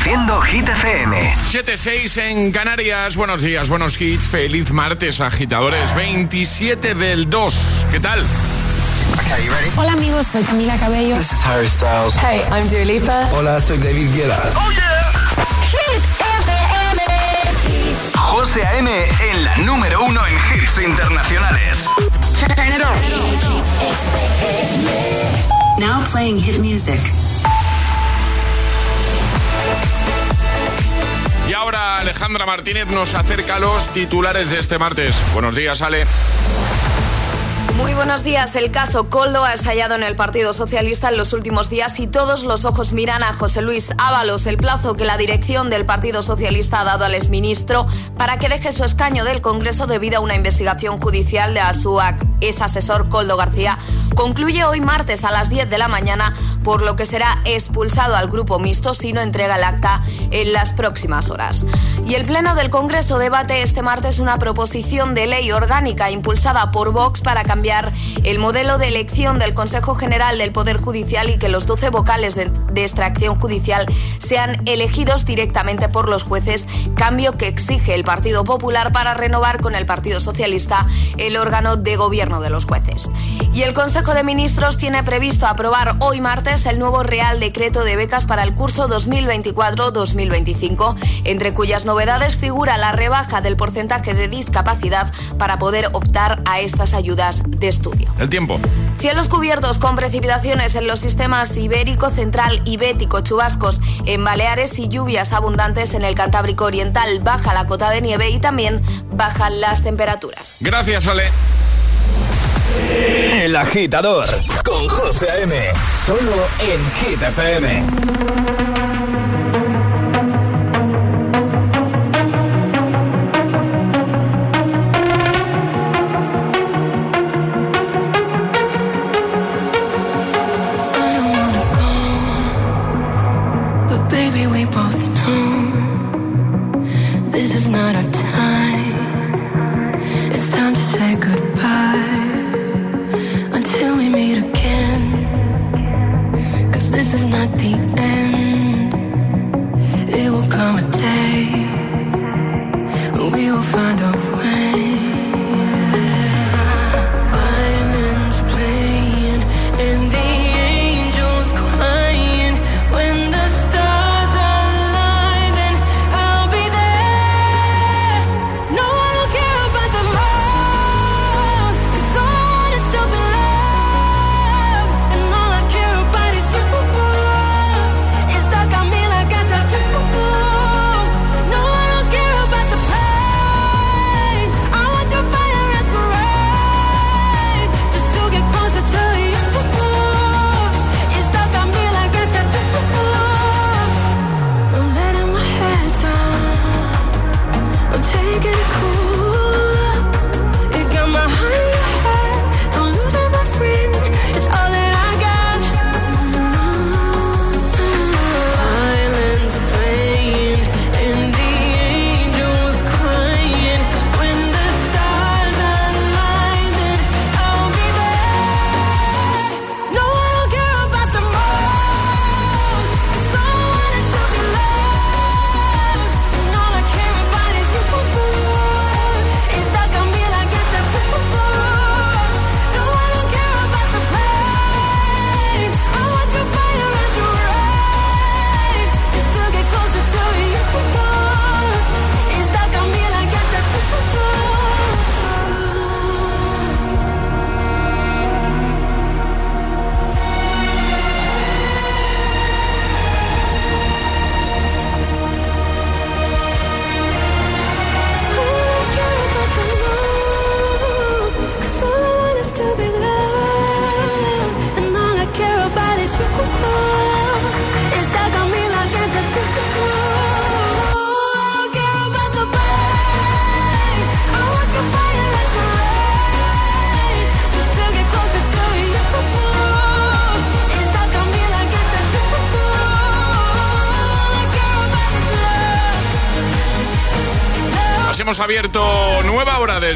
Reproduciendo Hit FM. 7-6 en Canarias. Buenos días, buenos hits. Feliz martes, agitadores. 27 del 2. ¿Qué tal? Hola amigos, soy Camila Cabello. This is Harry Styles. Hey, I'm Dua Lipa. Hola, soy David Guetta. Oh yeah. Hit FM. José A.M. en la número uno en hits internacionales. Turn it on. Now playing hit music. Y ahora Alejandra Martínez nos acerca a los titulares de este martes. Buenos días, Ale. Muy buenos días. El caso Coldo ha estallado en el Partido Socialista en los últimos días y todos los ojos miran a José Luis Ábalos. El plazo que la dirección del Partido Socialista ha dado al exministro para que deje su escaño del Congreso debido a una investigación judicial de su ex asesor Coldo García concluye hoy martes a las 10 de la mañana, por lo que será expulsado al grupo mixto si no entrega el acta en las próximas horas. Y el Pleno del Congreso debate este martes una proposición de ley orgánica impulsada por Vox para cambiar el modelo de elección del Consejo General del Poder Judicial y que los 12 vocales de, de extracción judicial sean elegidos directamente por los jueces, cambio que exige el Partido Popular para renovar con el Partido Socialista el órgano de gobierno de los jueces. Y el Consejo de Ministros tiene previsto aprobar hoy martes el nuevo Real Decreto de becas para el curso 2024-2025, entre cuyas novedades figura la rebaja del porcentaje de discapacidad para poder optar a estas ayudas de estudio. El tiempo. Cielos cubiertos con precipitaciones en los sistemas ibérico, central y bético, chubascos en Baleares y lluvias abundantes en el Cantábrico Oriental. Baja la cota de nieve y también bajan las temperaturas. Gracias, Ale. El agitador con José A.M. Solo en Hit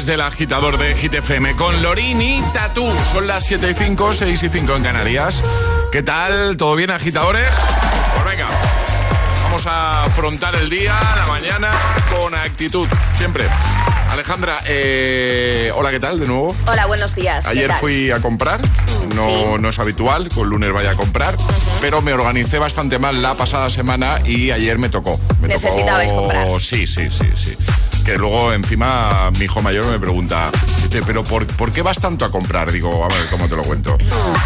desde el agitador de Hit FM con Lorin y Tatú. Son las 7 y 5, 6 y 5 en Canarias. ¿Qué tal? ¿Todo bien, agitadores? Pues venga, vamos a afrontar el día, la mañana, con actitud, siempre. Alejandra, eh, hola, ¿qué tal de nuevo? Hola, buenos días. Ayer fui a comprar, no, no es habitual, con lunes vaya a comprar, pero me organicé bastante mal la pasada semana y ayer me tocó. Me Necesitabais comprar. Sí, sí, sí, sí que luego encima mi hijo mayor me pregunta, pero por, qué vas tanto a comprar? Digo, a ver, ¿cómo te lo cuento?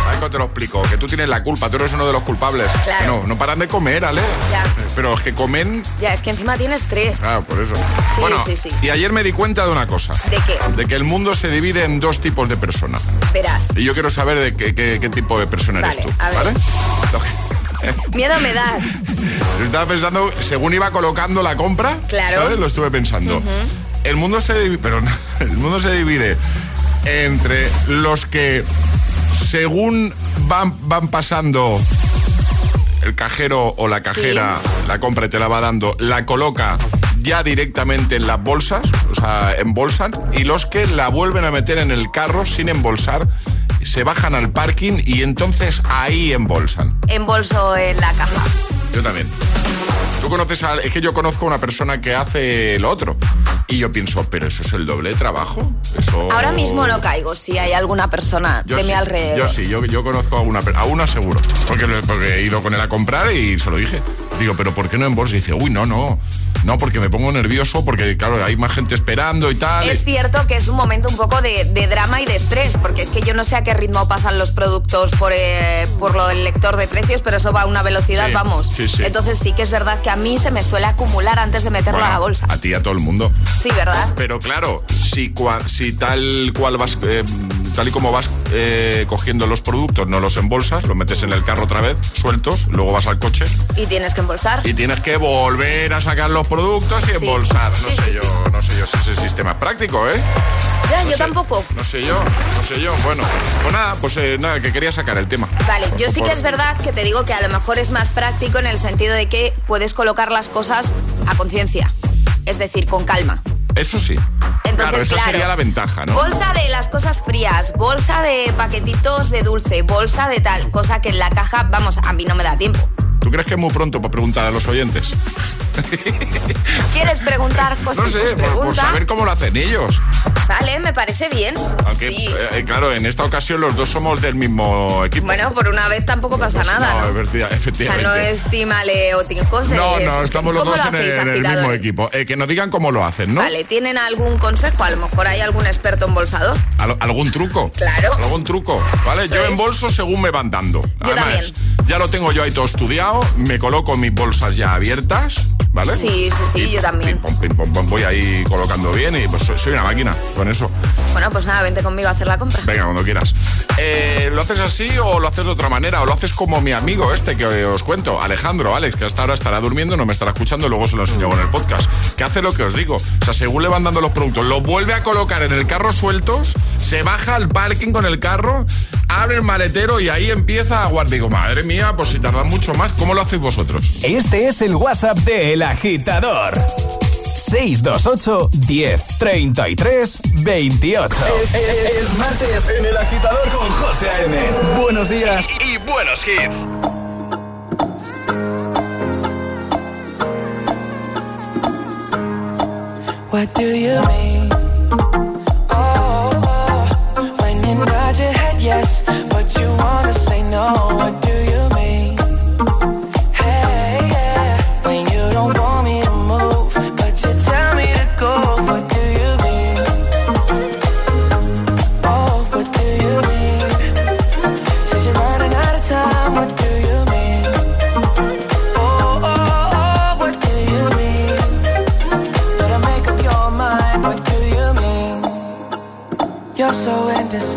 A te lo explico, que tú tienes la culpa, tú eres uno de los culpables. Claro. No, no paran de comer, Ale. Ya. Pero es que comen... Ya, es que encima tienes tres. Ah, por eso. Sí, bueno, sí, sí. Y ayer me di cuenta de una cosa. ¿De qué? De que el mundo se divide en dos tipos de personas. Verás. Y yo quiero saber de qué, qué, tipo de persona eres tú. A ver. ¿Vale? Miedo me das. Estaba pensando, según iba colocando la compra, claro. ¿sabes? Lo estuve pensando el mundo se divide, pero el mundo se divide entre los que según van, van pasando el cajero o la cajera la compra y te la va dando, la coloca ya directamente en las bolsas, o sea, embolsan, y los que la vuelven a meter en el carro sin embolsar, se bajan al parking y entonces ahí embolsan. Embolso en la caja. Yo también. Tú conoces a... Es que yo conozco a una persona que hace lo otro. Y yo pienso, pero eso es el doble de trabajo. Eso... Ahora mismo no caigo si hay alguna persona de mi alrededor. Yo sí, yo, yo conozco a una, a una seguro. Porque, porque he ido con él a comprar y se lo dije. Digo, pero ¿por qué no en bolsa? Y dice, uy, no, no. No, porque me pongo nervioso, porque claro, hay más gente esperando y tal. Es cierto que es un momento un poco de, drama y de estrés, porque es que yo no sé a qué ritmo pasan los productos por, eh, por lo del lector de precios, pero eso va a una velocidad, vamos. Entonces sí que es verdad que a mí se me suele acumular antes de meterlo a la bolsa. A ti y a todo el mundo. Sí, ¿verdad? Pero claro, si, si tal cual vas, eh, tal y como vas eh, cogiendo los productos, no los embolsas, los metes en el carro otra vez, sueltos, luego vas al coche. Y tienes que embolsar. Y tienes que volver a sacar los productos y embolsar. No sé yo, no sé yo si ese sistema es práctico, ¿eh? Ya, yo tampoco. No sé yo, no sé yo. Bueno, pues nada, pues eh, nada, que quería sacar el tema. Vale, yo sí que es verdad que te digo que a lo mejor es más práctico en el sentido de que puedes colocar las cosas a conciencia. Es decir, con calma. Eso sí. Entonces, claro, esa sería la ventaja, ¿no? Bolsa de las cosas frías, bolsa de paquetitos de dulce, bolsa de tal, cosa que en la caja, vamos, a mí no me da tiempo. ¿Tú crees que es muy pronto para preguntar a los oyentes? ¿Quieres preguntar, José? No sé, pues por, saber cómo lo hacen ellos. Vale, me parece bien. Aunque, sí. Eh, claro, en esta ocasión los dos somos del mismo equipo. Bueno, por una vez tampoco pasa nada. No, efectivamente. O sea, no es Timale o Tim José. No, no, estamos los dos en el, mismo equipo. Eh, que nos digan cómo lo hacen, ¿no? Vale, ¿tienen algún consejo? A lo mejor hay algún experto embolsador. ¿Algún truco? Claro. ¿Algún truco? ¿Vale? yo en embolso según me van dando. Yo también. Ya lo tengo yo ahí todo estudiado, me coloco mis bolsas ya abiertas, ¿vale? Sí, sí, sí, yo también. voy ahí colocando bien y pues soy una máquina con eso. Bueno, pues nada, vente conmigo a hacer la compra. Venga, cuando quieras. Eh, ¿Lo haces así o lo haces de otra manera? ¿O lo haces como mi amigo este que os cuento, Alejandro, Alex, que hasta ahora estará durmiendo, no me estará escuchando, luego se lo enseño en el podcast? Que hace lo que os digo. O sea, según le van dando los productos, lo vuelve a colocar en el carro sueltos, se baja al parking con el carro, abre el maletero y ahí empieza a guardar. Digo, madre mía, pues si tardan mucho más, ¿cómo lo hacéis vosotros? Este es el WhatsApp de El Agitador. 628 10 33 28. Es, martes en El Agitador con José A.M. Buenos días y, y buenos hits. What do you mean?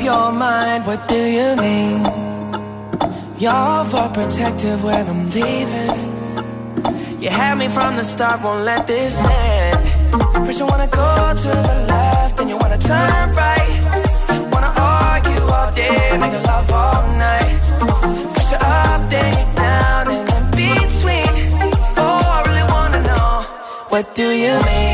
Your mind. What do you mean? You're for protective when I'm leaving. You had me from the start, won't let this end. First you wanna go to the left, then you wanna turn right. Wanna argue all day, make love all night. First you're up, then you're down, and in between. Oh, I really wanna know, what do you mean?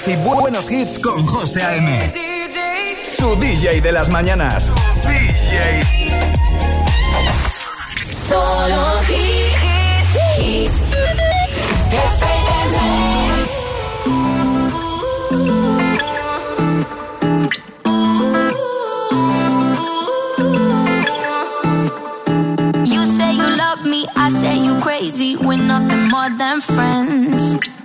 Días y buenos hits con José A.M. Tu DJ de las mañanas. DJ. Solo. You say you love me, I say you crazy. We're nothing more than friends.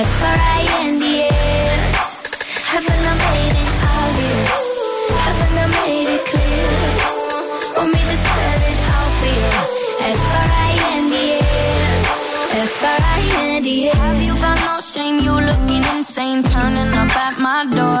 F-R-I-N-D-S Haven't I made it obvious? Haven't I made it clear? Want me to spell it out for you? F-R-I-N-D-S F-R-I-N-D-S Have you got no shame? You looking insane Turning up at my door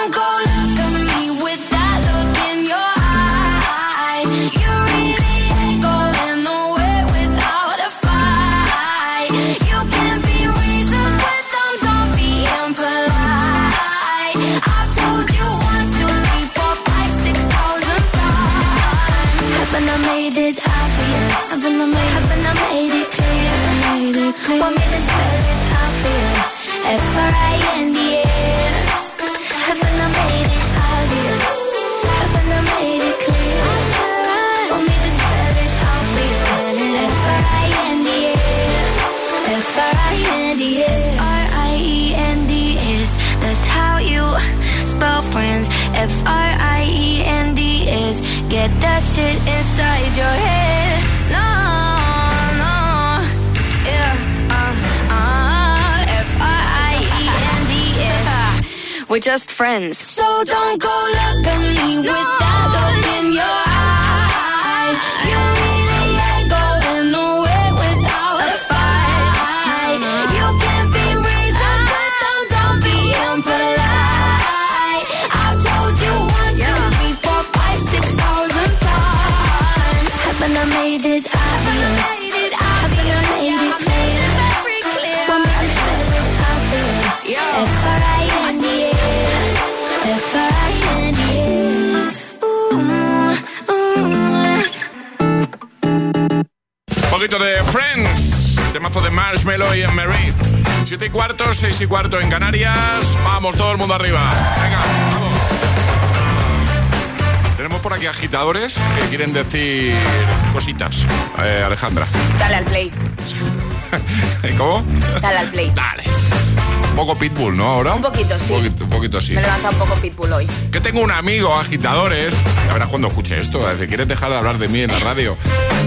Haven't I made it obvious? Haven't I made it clear? Want me to spell it That's how you spell friends F-R-I-E-N-D-S Get that shit inside your head no We're just friends. So don't go look at me with that look in your eye. You really ain't going nowhere without a fight. You can't be reasoned with them, don't be impolite. I've told you one, two, three, four, five, six thousand times. Haven't I made it obvious? Haven't I made it very clear? Me to spell it out for you? Un poquito de Friends, temazo de Marshmello y Mary. Siete y cuarto, seis y cuarto en Canarias. Vamos, todo el mundo arriba. Venga, vamos. Tenemos por aquí agitadores que quieren decir cositas. Eh, Alejandra. Dale al play. ¿Cómo? Dale al play. Dale. Un poco pitbull, ¿no? Ahora. Un poquito, sí. Un poquito, un poquito sí. Me levanta un poco pitbull hoy. Que tengo un amigo, agitadores. Ya verás cuando escuche esto. Si ¿quieres dejar de hablar de mí en la radio?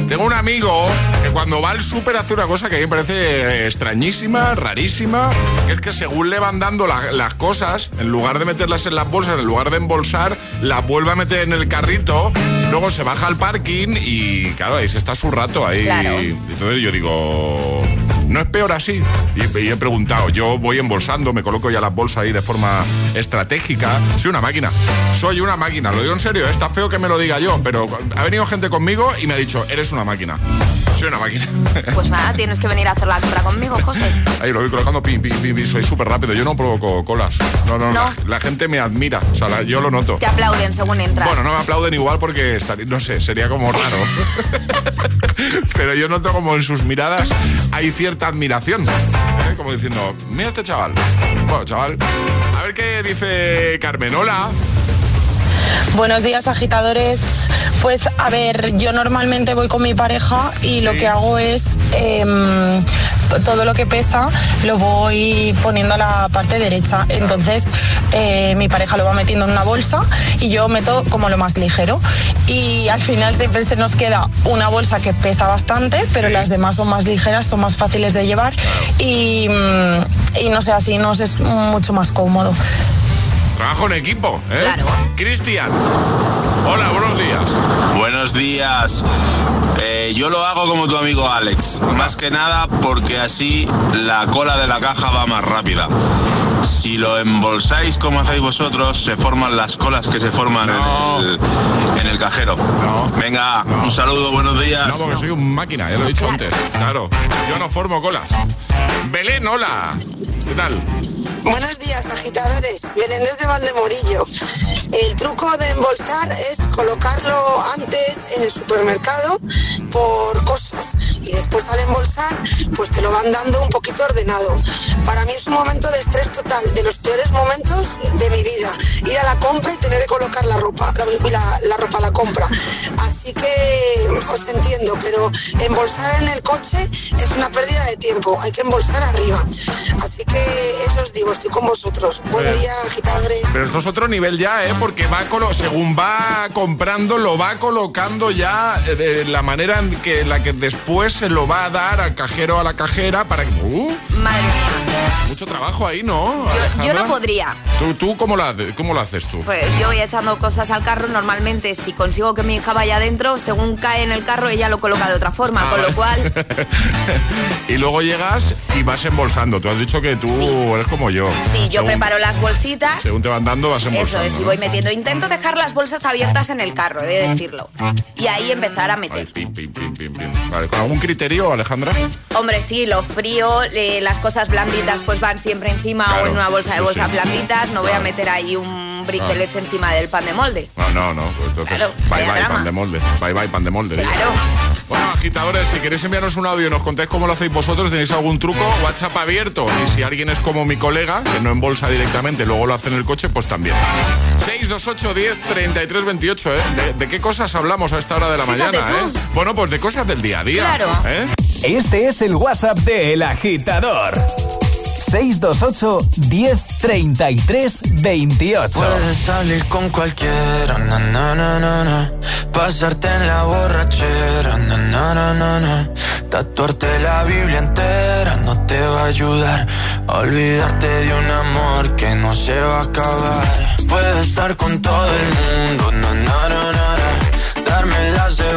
Tengo un amigo que cuando va al súper hace una cosa que a mí me parece extrañísima, rarísima, que es que según le van dando las cosas, en lugar de meterlas en las bolsas, en lugar de embolsar, las vuelve a meter en el carrito, luego se baja al parking y claro, ahí se está su rato ahí. Entonces yo digo, no es peor así. Y, he preguntado, yo voy embolsando, me coloco ya las bolsas ahí de forma estratégica. Soy una máquina, soy una máquina. Lo digo en serio, está feo que me lo diga yo, pero ha venido gente conmigo y me ha dicho, eres una máquina. Soy una máquina. Pues nada, tienes que venir a hacer la compra conmigo, José. Ahí lo voy colocando, pim, pim, pim, soy súper rápido. Yo no provoco colas. No, no, no. La, gente me admira, o sea, yo lo noto. Te aplauden según entras. Bueno, no me aplauden igual porque, no sé, sería como raro. pero yo noto como en sus miradas hay cierta admiración. ¿eh? Como diciendo, mira este chaval. Bueno, chaval. A ver qué dice Carmen. Hola. Buenos días, agitadores. Pues a ver, yo normalmente voy con mi pareja y lo que hago es em, todo lo que pesa lo voy poniendo a la parte derecha. Entonces eh, mi pareja lo va metiendo en una bolsa y yo meto como lo más ligero. Y al final siempre se nos queda una bolsa que pesa bastante, pero las demás son más ligeras, son más fáciles de llevar y, mm, y no sé, así nos es mucho más cómodo. Trabajo en equipo, ¿eh? Claro. Cristian. Hola, buenos días. Buenos días. Yo lo hago como tu amigo Alex. Más que nada porque así la cola de la caja va más rápida. Si lo embolsáis como hacéis vosotros, se forman las colas que se forman en, el, cajero. No. Venga, un saludo, buenos días. No, porque soy un máquina, ya lo he dicho antes. Claro, yo no formo colas. Belén, hola. ¿Qué tal? Buenos días, agitadores. Vienen desde Valdemorillo. El truco de embolsar es colocarlo antes en el supermercado por cosas y después al embolsar, pues te lo van dando un poquito ordenado. Para mí es un momento de estrés total, de los peores momentos de mi vida. Ir a la compra y tener que colocar la ropa, la ropa a la compra. Así que os entiendo, pero embolsar en el coche es una pérdida de tiempo. Hay que embolsar arriba. Así que eso os digo estoy con vosotros. Buen día, agitadores. Pero esto es otro nivel ya, ¿eh? Porque va según va comprando, lo va colocando ya de la manera en que la que después se lo va a dar al cajero a la cajera para que. Uh, Madre mía. Mucho trabajo ahí, ¿no? Yo, no podría. ¿Tú, tú cómo, lo haces, cómo lo haces tú? Pues yo voy echando cosas al carro. Normalmente, si consigo que mi hija vaya adentro, según cae en el carro, ella lo coloca de otra forma, ah, con lo cual. y luego llegas y vas embolsando. Tú has dicho que tú eres como yo. Sí, yo preparo las bolsitas. Según te van dando, vas embolsando. Eso es, y voy metiendo. Intento dejar las bolsas abiertas en el carro, he de decirlo. Y ahí empezar a meter. vale, ¿con algún criterio, Alejandra? Hombre, sí, lo frío, las cosas blanditas pues van siempre encima o en una bolsa de bolsas blanditas. No voy a meter ahí un brick de leche encima del pan de molde. No, no, no. Pues entonces, bye bye, pan de molde. Bye bye, pan de molde. Claro. Bueno, agitadores, si queréis enviarnos un audio y nos contéis cómo lo hacéis vosotros, tenéis algún truco, WhatsApp abierto. Y si alguien es como mi colega, que no embolsa directamente, luego lo hace en el coche, pues también. 628 10 33 28, ¿eh? ¿De, qué cosas hablamos a esta hora de la mañana, eh? Bueno, pues de cosas del día a día. Claro. ¿eh? Este es el WhatsApp de El Agitador. 628 10 33 28. Puedes salir con cualquiera, na, na, na, pasarte en la borrachera, na, tatuarte la Biblia entera no te va a ayudar a olvidarte de un amor que no se va a acabar. Puedes estar con todo el mundo, darme las de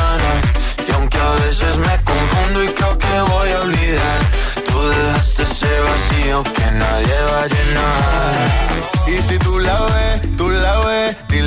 ese vacío que nadie va a llenar. Y si tú la ves, tú la ves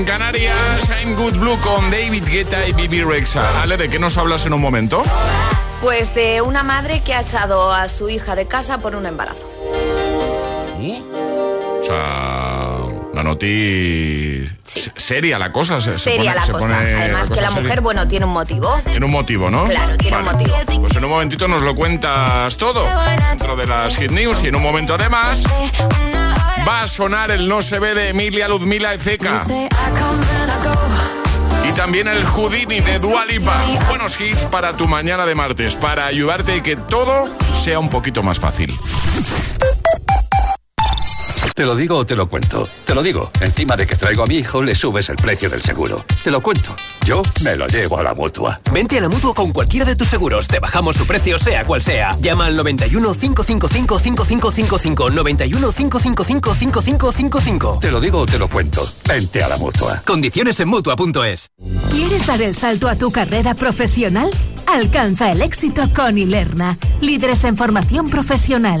en Canarias. I'm Good Blue con David Guetta y Bibi Rexa. Ale, ¿de qué nos hablas en un momento? Pues de una madre que ha echado a su hija de casa por un embarazo. O sea, la noticia... Seria la cosa. Se, seria la cosa. Además que la mujer, bueno, tiene un motivo. Tiene un motivo, ¿no? Claro, tiene un motivo. Pues en un momentito nos lo cuentas todo dentro de las Hit News y en un momento además va a sonar el No se ve de Emilia Ludmila Ezeca. Y también el Houdini de Dualipa. Buenos hits para tu mañana de martes, para ayudarte y que todo sea un poquito más fácil. Te lo digo o te lo cuento. Te lo digo. Encima de que traigo a mi hijo, le subes el precio del seguro. Te lo cuento. Yo me lo llevo a la mutua. Vente a la mutua con cualquiera de tus seguros. Te bajamos su precio, sea cual sea. Llama al 91 555 5555. 91 555 5555. Te lo digo o te lo cuento. Vente a la mutua. Condiciones en mutua.es. ¿Quieres dar el salto a tu carrera profesional? Alcanza el éxito con Ilerna. Líderes en formación profesional.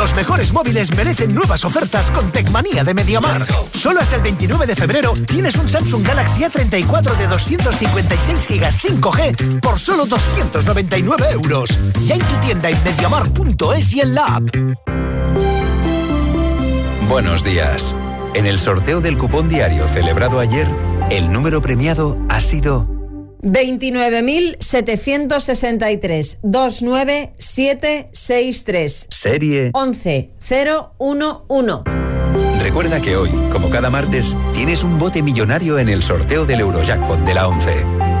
Los mejores móviles merecen nuevas ofertas con Tecmanía de Mediamar. Solo hasta el 29 de febrero tienes un Samsung Galaxy A34 de 256 GB 5G por solo 299 euros. Ya en tu tienda en mediamar.es y en la app. Buenos días. En el sorteo del cupón diario celebrado ayer, el número premiado ha sido 29.763 29763. Serie 11011. Recuerda que hoy, como cada martes, tienes un bote millonario en el sorteo del Eurojackpot de la 11.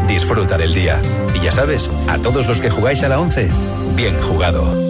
Disfruta del día. Y ya sabes, a todos los que jugáis a la 11, bien jugado.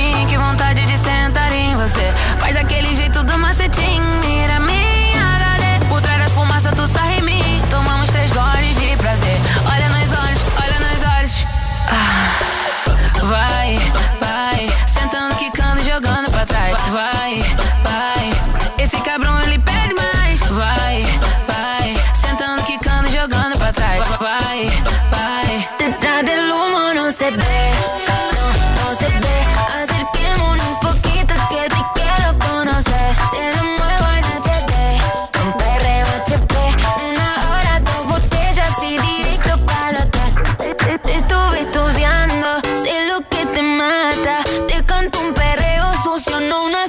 canto un perreo sucio, no una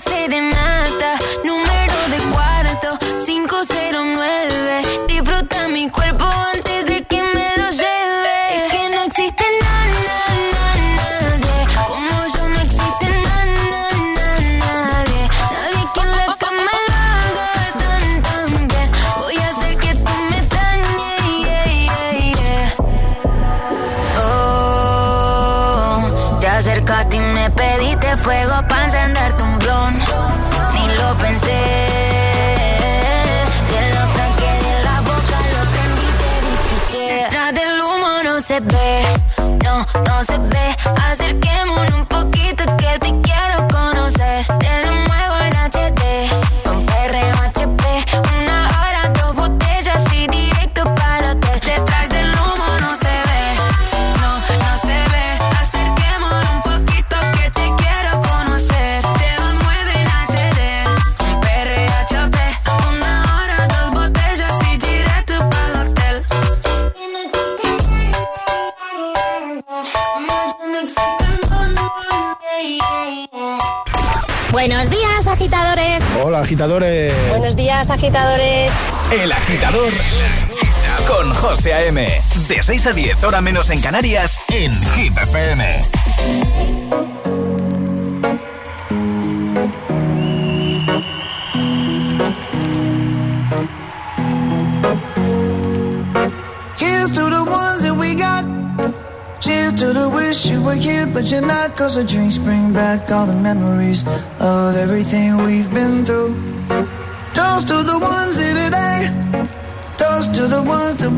agitadores. Buenos días, agitadores. El agitador con José A.M. De 6 a 10, hora menos en Canarias, en Hit FM. Here's to the ones that we got. Cheers to the wish you were here, but you're not. Cause the drinks bring back all the memories of everything we've been through.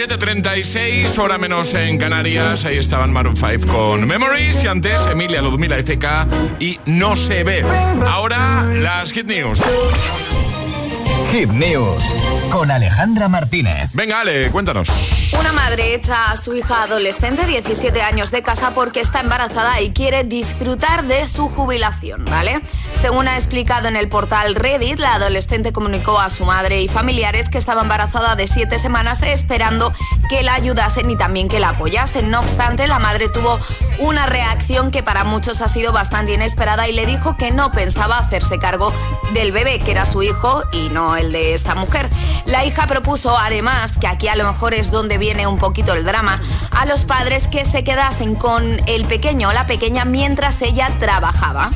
7.36, hora menos en Canarias. Ahí estaban Maroon 5 con Memories y antes Emilia Ludmila FK y No se ve. Ahora las Hit News. Hit News con Alejandra Martínez. Venga, Ale, cuéntanos. Una madre echa a su hija adolescente, 17 años de casa, porque está embarazada y quiere disfrutar de su jubilación, ¿vale? Según ha explicado en el portal Reddit, la adolescente comunicó a su madre y familiares que estaba embarazada de 7 semanas esperando que la ayudasen y también que la apoyasen. No obstante, la madre tuvo una reacción que para muchos ha sido bastante inesperada y le dijo que no pensaba hacerse cargo del bebé, que era su hijo y no el de esta mujer. La hija propuso además, que aquí a lo mejor es donde viene un poquito el drama, a los padres que se quedasen con el pequeño o la pequeña mientras ella trabajaba.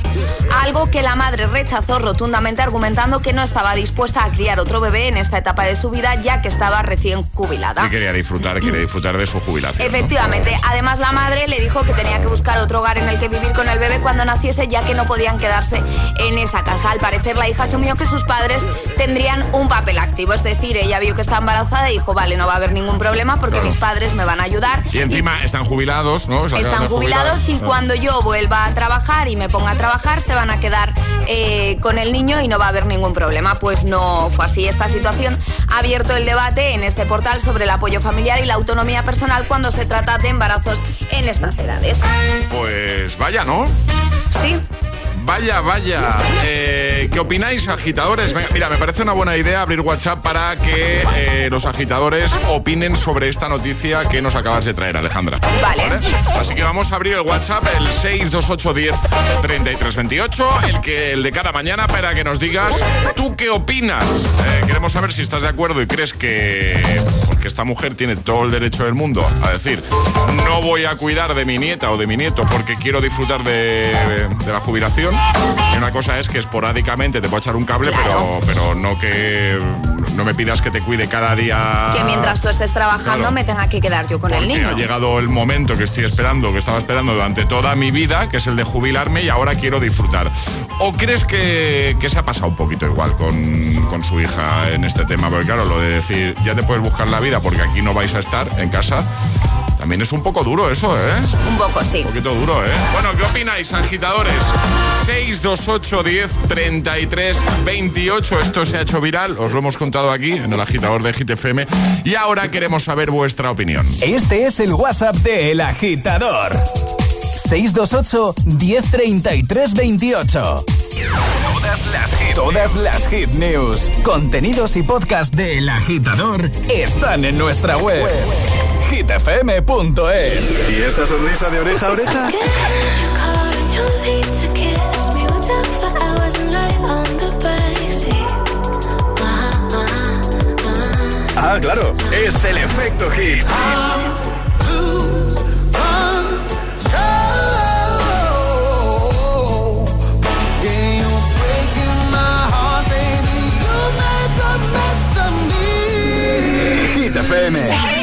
Algo que la madre rechazó rotundamente argumentando que no estaba dispuesta a criar otro bebé en esta etapa de su vida ya que estaba recién jubilada. Que quería disfrutar, quería disfrutar de su jubilación. ¿no? Efectivamente, además la madre le dijo que tenía que buscar otro hogar en el que vivir con el bebé cuando naciese ya que no podían quedarse en esa casa. Al parecer la hija asumió que sus padres tendrían un papel activo, es decir, ella vio que está embarazada y dijo, vale, no va a haber ningún problema porque Claro. mis padres me van a ayudar. Y encima están jubilados, ¿no? Están jubilados y Ah. cuando yo vuelva a trabajar y me ponga a trabajar se van a quedar eh, con el niño y no va a haber ningún problema. Pues no fue así. Esta situación ha abierto el debate en este portal sobre el apoyo familiar y la autonomía personal cuando se trata de embarazos en estas edades. Pues vaya, ¿no? Sí. Vaya, vaya. Eh, ¿Qué opináis, agitadores? Mira, me parece una buena idea abrir WhatsApp para que eh, los agitadores opinen sobre esta noticia que nos acabas de traer, Alejandra. Vale. Así que vamos a abrir el WhatsApp, el 628103328, el, que, el de cada mañana, para que nos digas tú qué opinas. Eh, queremos saber si estás de acuerdo y crees que, que esta mujer tiene todo el derecho del mundo a decir, no voy a cuidar de mi nieta o de mi nieto porque quiero disfrutar de, de la jubilación. Y una cosa es que esporádicamente te puedo echar un cable, pero, pero no que no me pidas que te cuide cada día. Que mientras tú estés trabajando Claro. me tenga que quedar yo con el niño. ha llegado el momento que estoy esperando, que estaba esperando durante toda mi vida, que es el de jubilarme y ahora quiero disfrutar. ¿O crees que, que se ha pasado un poquito igual con, con su hija en este tema? Porque claro, lo de decir, ya te puedes buscar la vida porque aquí no vais a estar en casa, también es un poco duro eso, ¿eh? Un poco, sí. Un poquito duro, ¿eh? Bueno, ¿qué opináis, agitadores? 628 10 33 28. Esto se ha hecho viral, os lo hemos contado aquí en el agitador de GTFM. Y ahora queremos saber vuestra opinión. Este es el WhatsApp de El Agitador. 628 1033 28. Todas las hit, todas las hit news, contenidos y podcast de El Agitador están en nuestra web. hitfm.es. ¿Y esa sonrisa de oreja a oreja? Ah, claro, es el efecto hit. FM.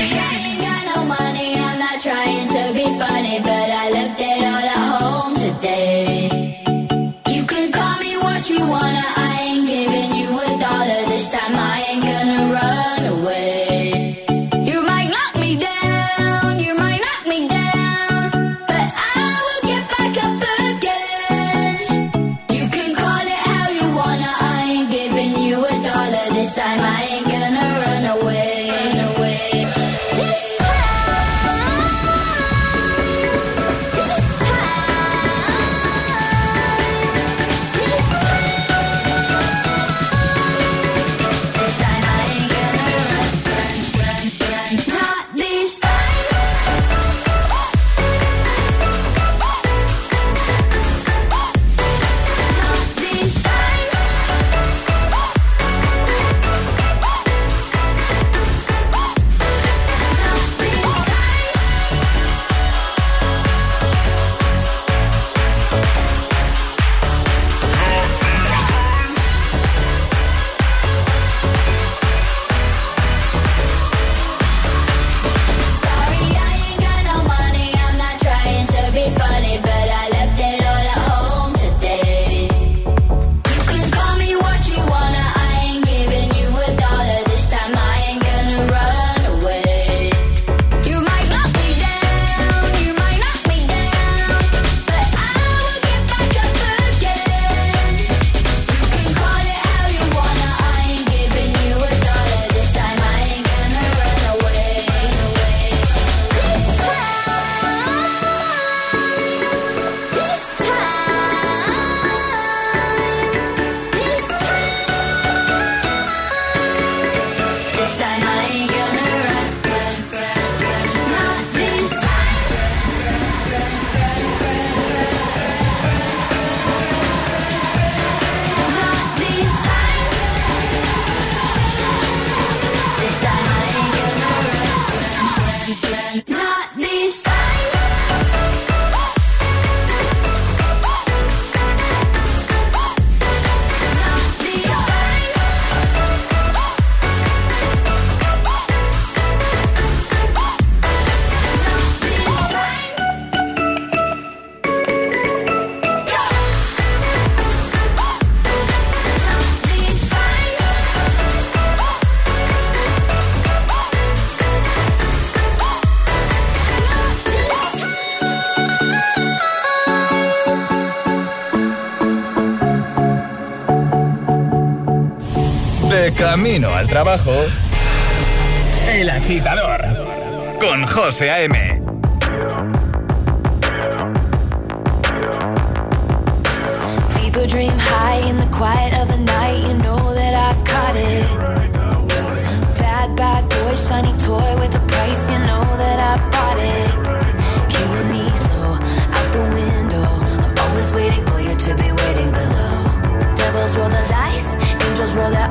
Camino al trabajo. El agitador. Con José A.M. People dream high in the quiet of the night. You know that I caught it. Bad, bad boy, shiny toy with a price. You know that I bought it. Killing me slow out the window. I'm always waiting for you to be waiting below. Devils roll the dice, angels roll their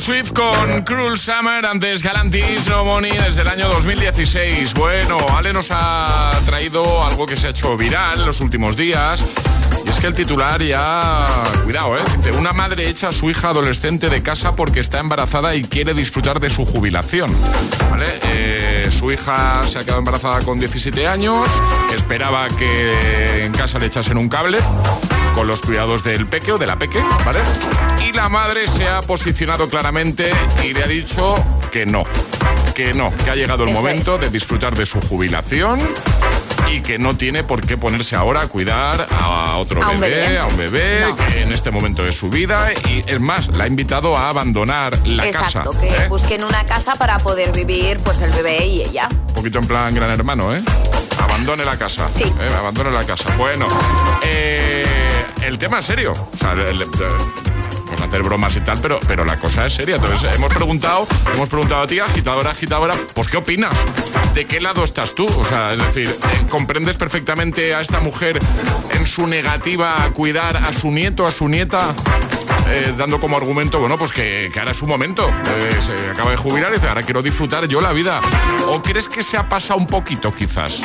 Swift con Cruel Summer, antes Galantis, No Money, desde el año 2016. Bueno, Ale nos ha traído algo que se ha hecho viral en los últimos días. Y es que el titular ya... Cuidado, ¿eh? Dice, una madre echa a su hija adolescente de casa porque está embarazada y quiere disfrutar de su jubilación. ¿Vale? Eh, su hija se ha quedado embarazada con 17 años, esperaba que en casa le echasen un cable con los cuidados del peque o de la peque, ¿vale? Y la madre se ha posicionado claramente y le ha dicho que no, que no, que ha llegado el Eso momento es. de disfrutar de su jubilación y que no tiene por qué ponerse ahora a cuidar a otro A bebé, bebé. a un bebé No. que en este momento de su vida y es más, la ha invitado a abandonar la Exacto, casa. que ¿eh? busquen una casa para poder vivir pues el bebé y ella. Un poquito en plan gran hermano, ¿eh? Abandone la casa. Sí. ¿eh? Abandone la casa. Bueno, eh, el tema es serio. O sea, el- el- hacer bromas y tal, pero, pero la cosa es seria. Entonces, hemos preguntado, hemos preguntado a ti, agitadora, agitadora, pues ¿qué opinas? ¿De qué lado estás tú? O sea, es decir, ¿comprendes perfectamente a esta mujer en su negativa a cuidar a su nieto, a su nieta? Eh, dando como argumento, bueno, pues que, ahora es su momento. Eh, se acaba de jubilar y dice, ahora quiero disfrutar yo la vida. ¿O crees que se ha pasado un poquito, quizás?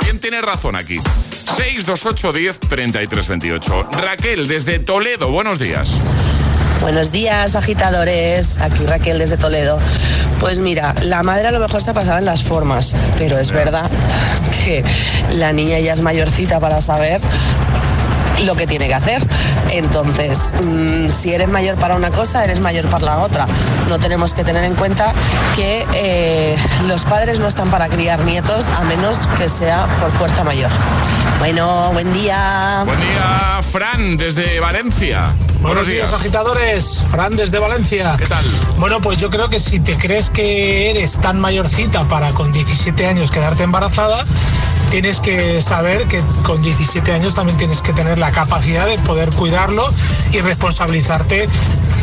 ¿Quién tiene razón aquí? 628 10 33 28. Raquel, desde Toledo, buenos días. Buenos días, agitadores. Aquí Raquel desde Toledo. Pues mira, la madre a lo mejor se ha pasado en las formas, pero es verdad que la niña ya es mayorcita para saber lo que tiene que hacer. Entonces, mm, si eres mayor para una cosa, eres mayor para la otra. No tenemos que tener en cuenta que eh, los padres no están para criar nietos a menos que sea por fuerza mayor. Bueno, buen día. Buen día, Fran, desde Valencia. Buenos días, agitadores. Fran desde Valencia. ¿Qué tal? Bueno, pues yo creo que si te crees que eres tan mayorcita para con 17 años quedarte embarazada, tienes que saber que con 17 años también tienes que tener la capacidad de poder cuidarlo y responsabilizarte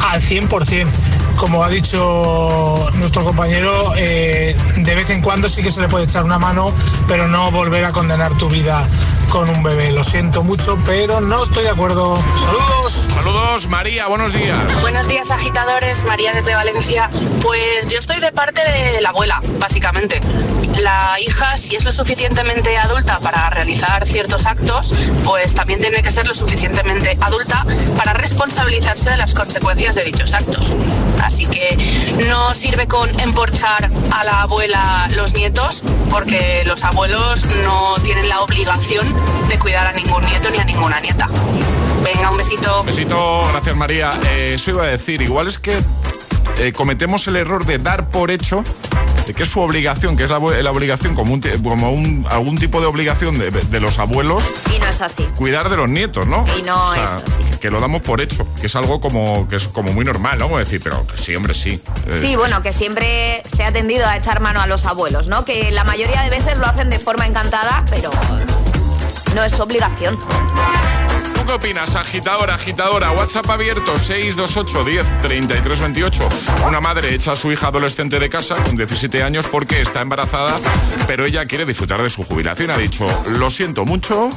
al 100%. Como ha dicho nuestro compañero, eh, de vez en cuando sí que se le puede echar una mano, pero no volver a condenar tu vida con un bebé. Lo siento mucho, pero no estoy de acuerdo. Saludos. Saludos, María, buenos días. Buenos días, agitadores. María desde Valencia. Pues yo estoy de parte de la abuela, básicamente. La hija, si es lo suficientemente adulta para realizar ciertos actos, pues también tiene que ser lo suficientemente adulta para responsabilizarse de las consecuencias de dichos actos. Así que no sirve con emporchar a la abuela los nietos, porque los abuelos no tienen la obligación de cuidar a ningún nieto ni a ninguna nieta. Venga, un besito. Besito, gracias María. Eh, eso iba a decir, igual es que eh, cometemos el error de dar por hecho de que es su obligación, que es la, la obligación como, un, como un, algún tipo de obligación de, de, los abuelos. Y no es así. Cuidar de los nietos, ¿no? Y no o sea, es así. Que lo damos por hecho, que es algo como que es como muy normal, ¿no? Como decir, pero que sí, hombre, sí. Sí, es, bueno, que siempre se ha tendido a echar mano a los abuelos, ¿no? Que la mayoría de veces lo hacen de forma encantada, pero no es obligación. ¿Tú qué opinas, agitadora, agitadora? WhatsApp abierto 628 10 33 28. Una madre echa a su hija adolescente de casa con 17 años porque está embarazada, pero ella quiere disfrutar de su jubilación. Ha dicho, lo siento mucho,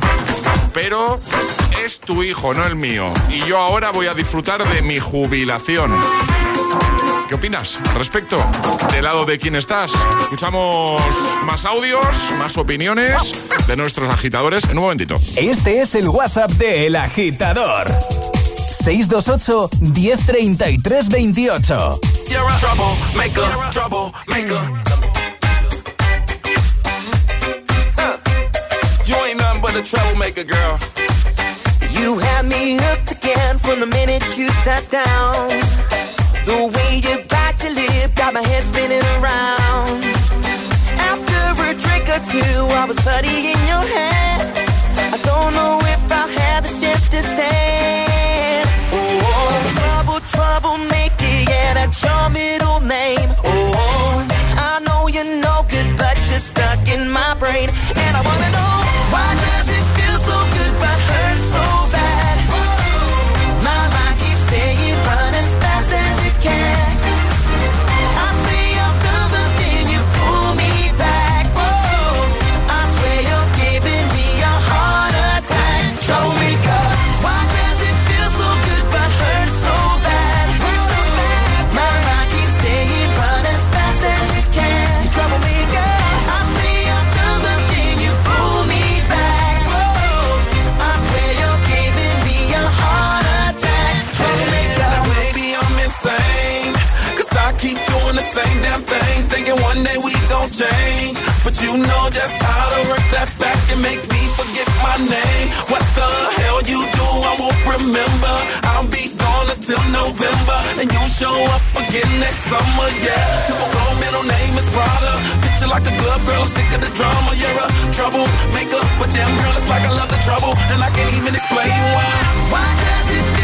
pero es tu hijo, no el mío. Y yo ahora voy a disfrutar de mi jubilación. ¿Qué opinas al respecto? ¿Del lado de quién estás? Escuchamos más audios, más opiniones de nuestros agitadores en un momentito. Este es el WhatsApp de El Agitador. 628 1033 28. You're a trouble maker, trouble maker. You ain't nothing but a troublemaker, girl. You had me hooked again from the minute you sat down. The way you got my head spinning around. After a drink or two, I was putty in your hands. I don't know if I have the strength to stand. Oh, trouble, trouble, make it, yeah, that's your middle name. Oh, I know you're no good, but you're stuck in my brain. And I wanna know, why just how to work that back and make me forget my name. What the hell you do, I won't remember. I'll be gone until November. And you show up again next summer, yeah. Typical middle name is Prada. Picture like a glove, girl, I'm sick of the drama. You're a troublemaker. But damn girl, it's like I love the trouble. And I can't even explain why. Why does it feel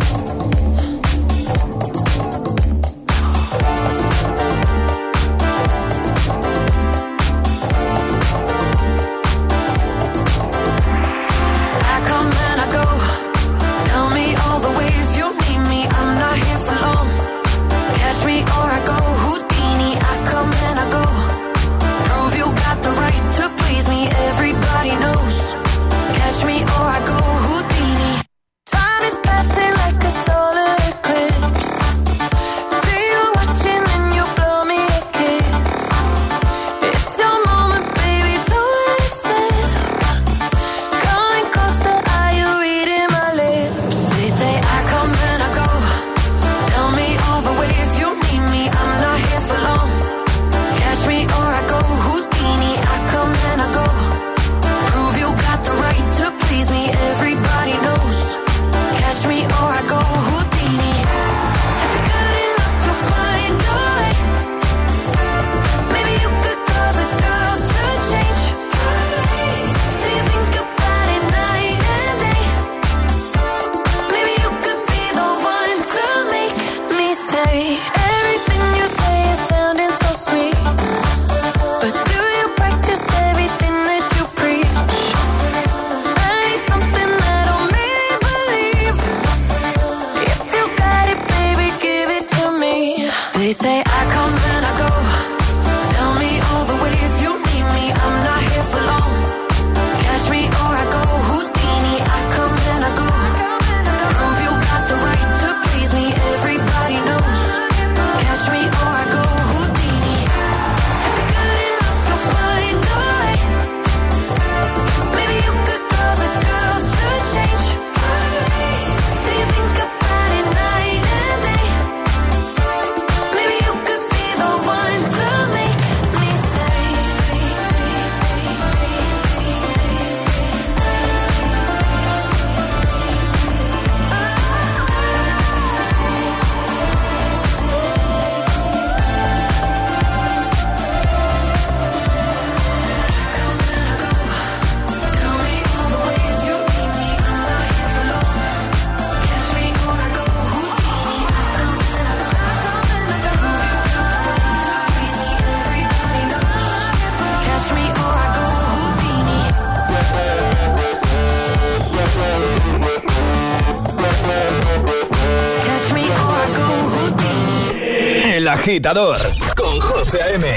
agitador con José A.M.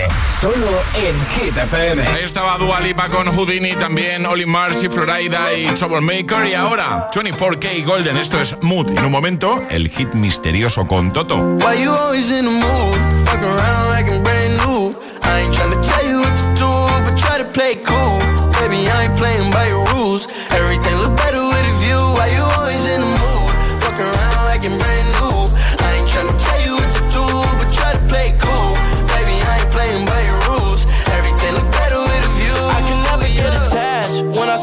Solo en Hit FM. Ahí estaba Dua Lipa con Houdini, también Oli Marcy, Florida y Troublemaker. Y ahora 24K Golden, esto es Mood. En un momento, el hit misterioso con Toto. Why you always in the mood? Fuck around like I'm brand new. I ain't tryna tell you what to do, but try to play it cool. Baby, I ain't playing by your rules. Everything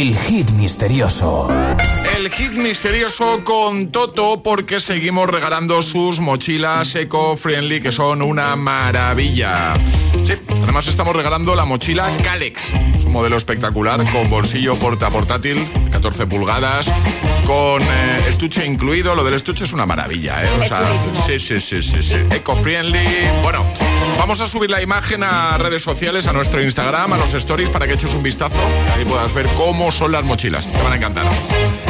el hit misterioso. El hit misterioso con Toto porque seguimos regalando sus mochilas eco-friendly que son una maravilla. Sí, además estamos regalando la mochila Calex. Es un modelo espectacular con bolsillo porta portátil, 14 pulgadas, con eh, estuche incluido. Lo del estuche es una maravilla, ¿eh? O sea, sí, sí, sí, sí, sí. Eco-friendly. Bueno, vamos a subir la imagen a redes sociales, a nuestro Instagram, a los stories para que eches un vistazo. Ahí puedas ver cómo son las mochilas. Te van a encantar.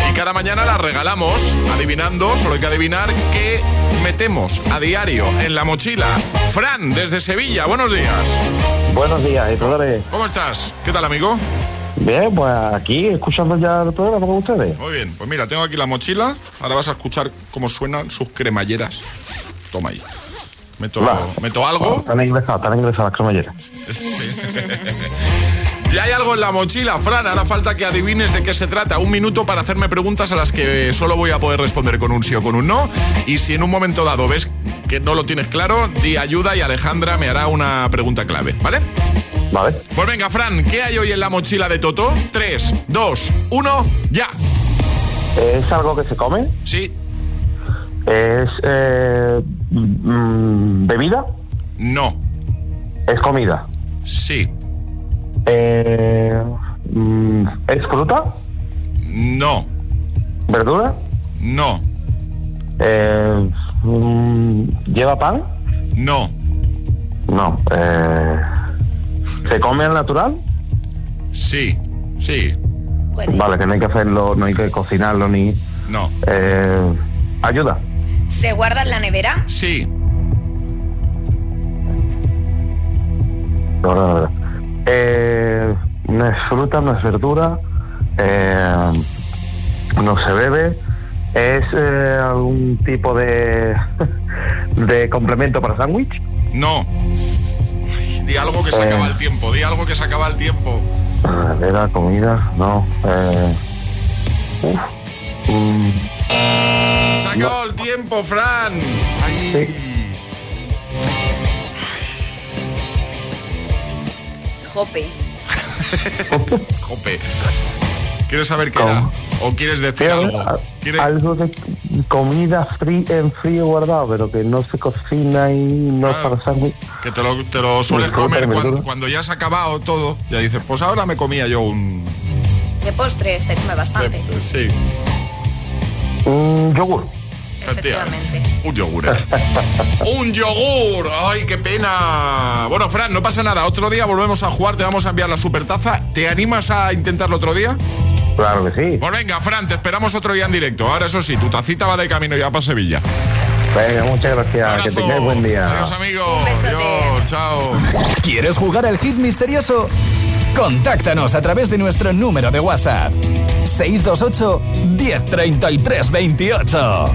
Y cada mañana las regalamos adivinando, solo hay que adivinar qué metemos a diario en la mochila. Fran, desde Sevilla, buenos días. Buenos días, editores. ¿Cómo estás? ¿Qué tal, amigo? Bien, pues aquí escuchando ya el programa con ustedes. Muy bien, pues mira, tengo aquí la mochila. Ahora vas a escuchar cómo suenan sus cremalleras. Toma ahí. Meto, meto algo. Están ingresadas, están ingresadas las cremalleras. Y hay algo en la mochila, Fran. Ahora falta que adivines de qué se trata. Un minuto para hacerme preguntas a las que solo voy a poder responder con un sí o con un no. Y si en un momento dado ves que no lo tienes claro, di ayuda y Alejandra me hará una pregunta clave, ¿vale? Vale. Pues venga, Fran, ¿qué hay hoy en la mochila de Toto? 3, 2, 1, ya. ¿Es algo que se come? Sí. ¿Es eh, mm, bebida? No. ¿Es comida? Sí. Eh, mm, ¿Es fruta? No. ¿Verdura? No. Eh, mm, ¿Lleva pan? No. No. Eh, ¿Se come al natural? Sí. Sí. Vale, que no hay que hacerlo, no hay que cocinarlo ni... No. Eh, ¿Ayuda? ¿Se guarda en la nevera? Sí. No, no, no. Eh, no es fruta, no es verdura, eh, no se bebe. ¿Es eh, algún tipo de, de complemento para sándwich? No. Ay, Di algo que se Eh. acaba el tiempo. Di algo que se acaba el tiempo. Era comida, no. Eh, uf, mm, Acabado el tiempo, Fran. Ay. Jope. Jope. ¿Quieres saber qué era? ¿O quieres decir algo? a- algo de comida frí- en frío guardado, pero que no se cocina y no es para sándwich. Que te lo, te lo sueles comer cuando, cuando ya has acabado todo. Ya dices, pues ahora me comía yo un... De postre se come bastante. Sí, Un yogur. Efectivamente. Un yogur. eh. ¡Un yogur! ¡Ay, qué pena! Bueno, Fran, no pasa nada. Otro día volvemos a jugar, te vamos a enviar la supertaza. ¿Te animas a intentarlo otro día? Claro que sí. Pues venga, Fran, te esperamos otro día en directo. Ahora, eso sí, tu tacita va de camino ya para Sevilla. Venga, muchas gracias. Que tengáis buen día. Adiós, amigo. Adiós, chao. ¿Quieres jugar al hit misterioso? Contáctanos a través de nuestro número de WhatsApp. 628 1033 28.